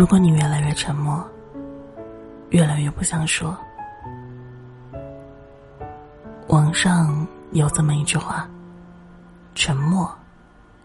如果你越来越沉默，越来越不想说，网上有这么一句话：“沉默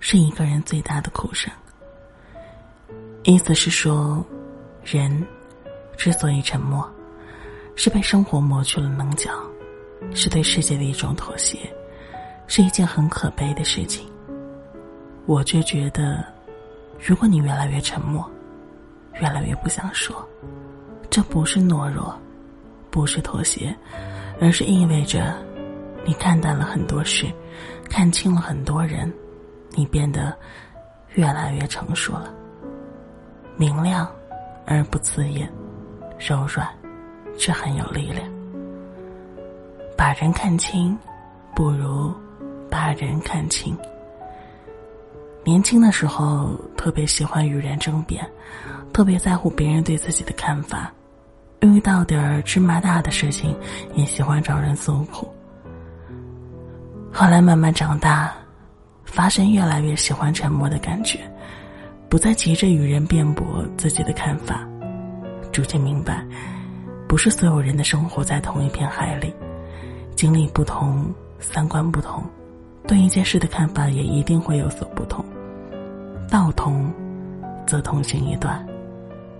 是一个人最大的苦声。”意思是说，人之所以沉默，是被生活磨去了棱角，是对世界的一种妥协，是一件很可悲的事情。我却觉得，如果你越来越沉默，越来越不想说，这不是懦弱，不是妥协，而是意味着你看淡了很多事，看清了很多人，你变得越来越成熟了。明亮而不刺眼，柔软却很有力量。把人看清，不如把人看清。年轻的时候特别喜欢与人争辩，特别在乎别人对自己的看法，遇到点儿芝麻大的事情也喜欢找人诉苦。后来慢慢长大，发现越来越喜欢沉默的感觉，不再急着与人辩驳自己的看法，逐渐明白，不是所有人的生活在同一片海里，经历不同，三观不同。对一件事的看法也一定会有所不同，道同，则同行一段；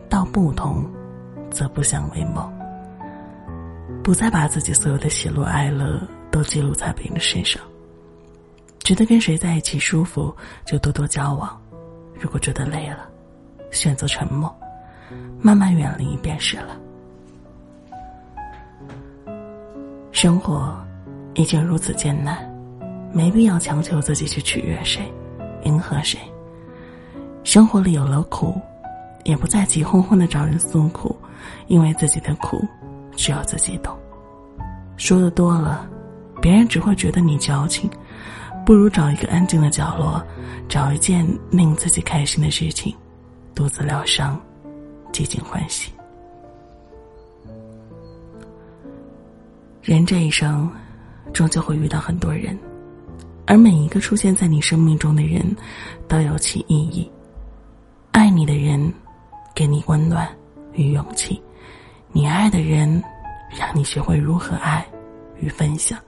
道不同，则不相为谋。不再把自己所有的喜怒哀乐都记录在别人身上。觉得跟谁在一起舒服，就多多交往；如果觉得累了，选择沉默，慢慢远离便是了。生活已经如此艰难。没必要强求自己去取悦谁，迎合谁。生活里有了苦，也不再急哄哄的找人诉苦，因为自己的苦只有自己懂。说的多了，别人只会觉得你矫情。不如找一个安静的角落，找一件令自己开心的事情，独自疗伤，寂静欢喜。人这一生，终究会遇到很多人。而每一个出现在你生命中的人，都有其意义。爱你的人，给你温暖与勇气；你爱的人，让你学会如何爱与分享；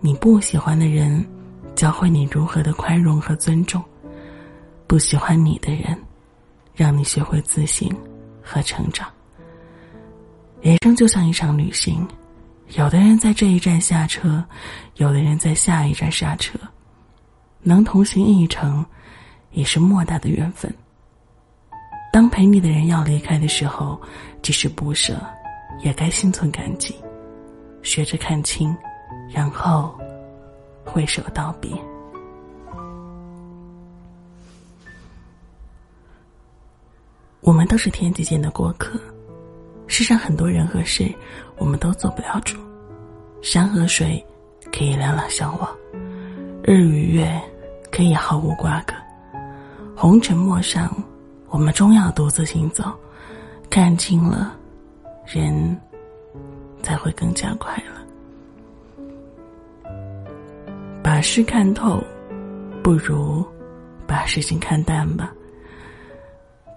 你不喜欢的人，教会你如何的宽容和尊重；不喜欢你的人，让你学会自省和成长。人生就像一场旅行。有的人在这一站下车，有的人在下一站下车，能同行一程，也是莫大的缘分。当陪你的人要离开的时候，即使不舍，也该心存感激，学着看清，然后挥手道别。我们都是天地间的过客。世上很多人和事，我们都做不了主。山和水可以两两相望，日与月可以毫无瓜葛。红尘陌上，我们终要独自行走。看清了，人才会更加快乐。把事看透，不如把事情看淡吧。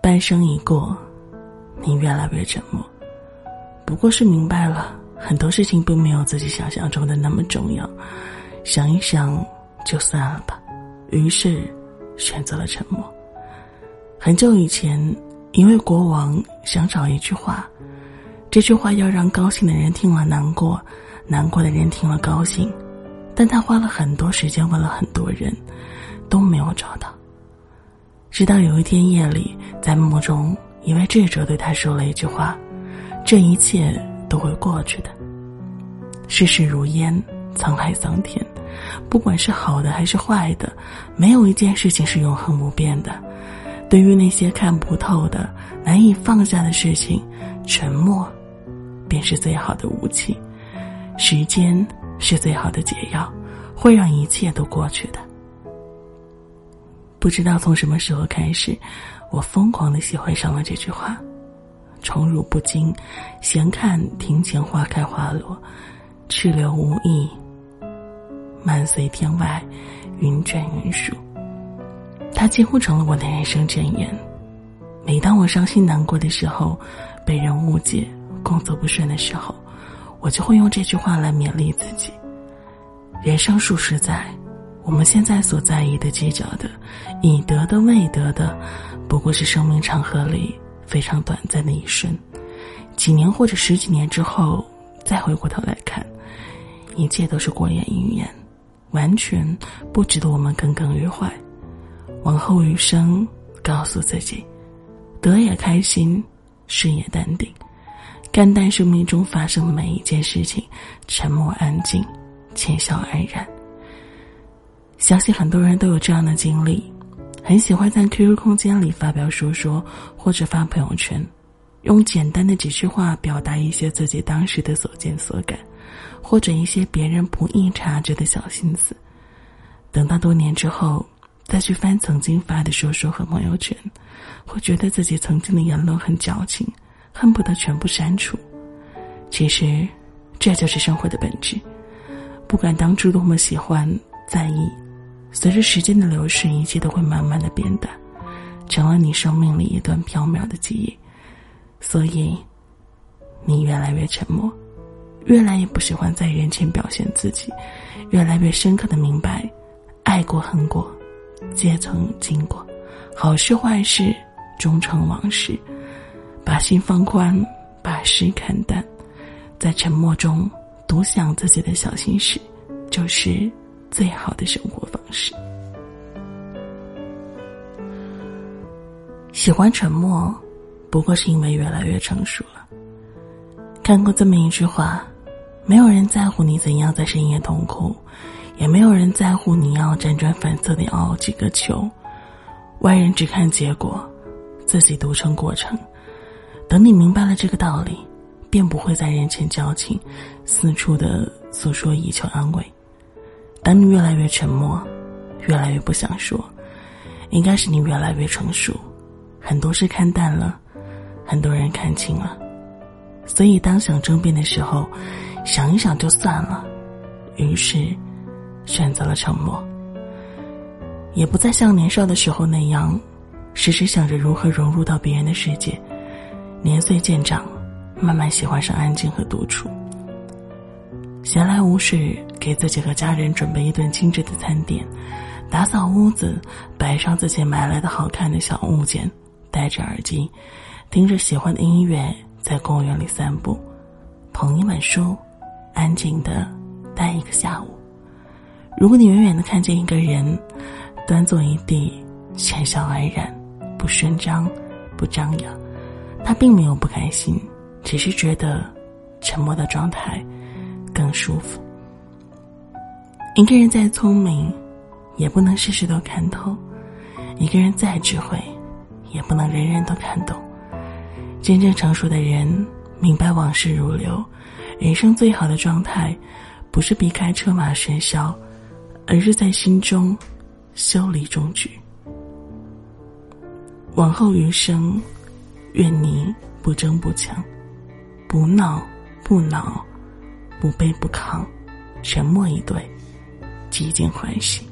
半生已过，你越来越沉默。不过是明白了很多事情并没有自己想象中的那么重要，想一想就算了吧。于是选择了沉默。很久以前，一位国王想找一句话，这句话要让高兴的人听了难过，难过的人听了高兴，但他花了很多时间问了很多人，都没有找到。直到有一天夜里，在梦中，一位智者对他说了一句话。这一切都会过去的。世事如烟，沧海桑田，不管是好的还是坏的，没有一件事情是永恒不变的。对于那些看不透的、难以放下的事情，沉默便是最好的武器。时间是最好的解药，会让一切都过去的。不知道从什么时候开始，我疯狂的喜欢上了这句话。宠辱不惊，闲看庭前花开花落，去留无意，漫随天外，云卷云舒。它几乎成了我的人生箴言。每当我伤心难过的时候，被人误解，工作不顺的时候，我就会用这句话来勉励自己：人生数十载，我们现在所在意的、计较的、已得的、未得的，不过是生命长河里非常短暂的一瞬。几年或者十几年之后，再回过头来看，一切都是过眼云烟，完全不值得我们耿耿于怀。往后余生，告诉自己，得也开心，失也淡定，看淡生命中发生的每一件事情，沉默安静，浅笑安然。相信很多人都有这样的经历，很喜欢在 QQ 空间里发表说说，或者发朋友圈。用简单的几句话表达一些自己当时的所见所感，或者一些别人不易察觉的小心思。等到多年之后，再去翻曾经发的说说和朋友圈，会觉得自己曾经的言论很矫情，恨不得全部删除。其实，这就是生活的本质。不管当初多么喜欢在意，随着时间的流逝，一切都会慢慢的变淡，成了你生命里一段缥缈的记忆。所以，你越来越沉默，越来越不喜欢在人前表现自己，越来越深刻的明白，爱过恨过，皆曾经过，好事坏事终成往事。把心放宽，把事看淡，在沉默中独享自己的小心事，就是最好的生活方式。喜欢沉默。不过是因为越来越成熟了。看过这么一句话：，没有人在乎你怎样在深夜痛哭，也没有人在乎你要辗转反侧的熬几个秋。外人只看结果，自己独撑过程。等你明白了这个道理，便不会在人前矫情，四处的诉说以求安慰。当你越来越沉默，越来越不想说，应该是你越来越成熟，很多事看淡了。很多人看清了，所以当想争辩的时候，想一想就算了，于是选择了沉默。也不再像年少的时候那样，时时想着如何融入到别人的世界。年岁渐长，慢慢喜欢上安静和独处。闲来无事，给自己和家人准备一顿精致的餐点，打扫屋子，摆上自己买来的好看的小物件，戴着耳机。听着喜欢的音乐，在公园里散步，捧一本书，安静的待一个下午。如果你远远的看见一个人，端坐一地，浅笑安然，不声张，不张扬，他并没有不开心，只是觉得沉默的状态更舒服。一个人再聪明，也不能事事都看透；一个人再智慧，也不能人人都看懂。真正成熟的人明白往事如流，人生最好的状态，不是避开车马喧嚣，而是在心中修理中局。往后余生，愿你不争不抢，不闹不恼，不卑不亢，沉默以对，极尽欢喜。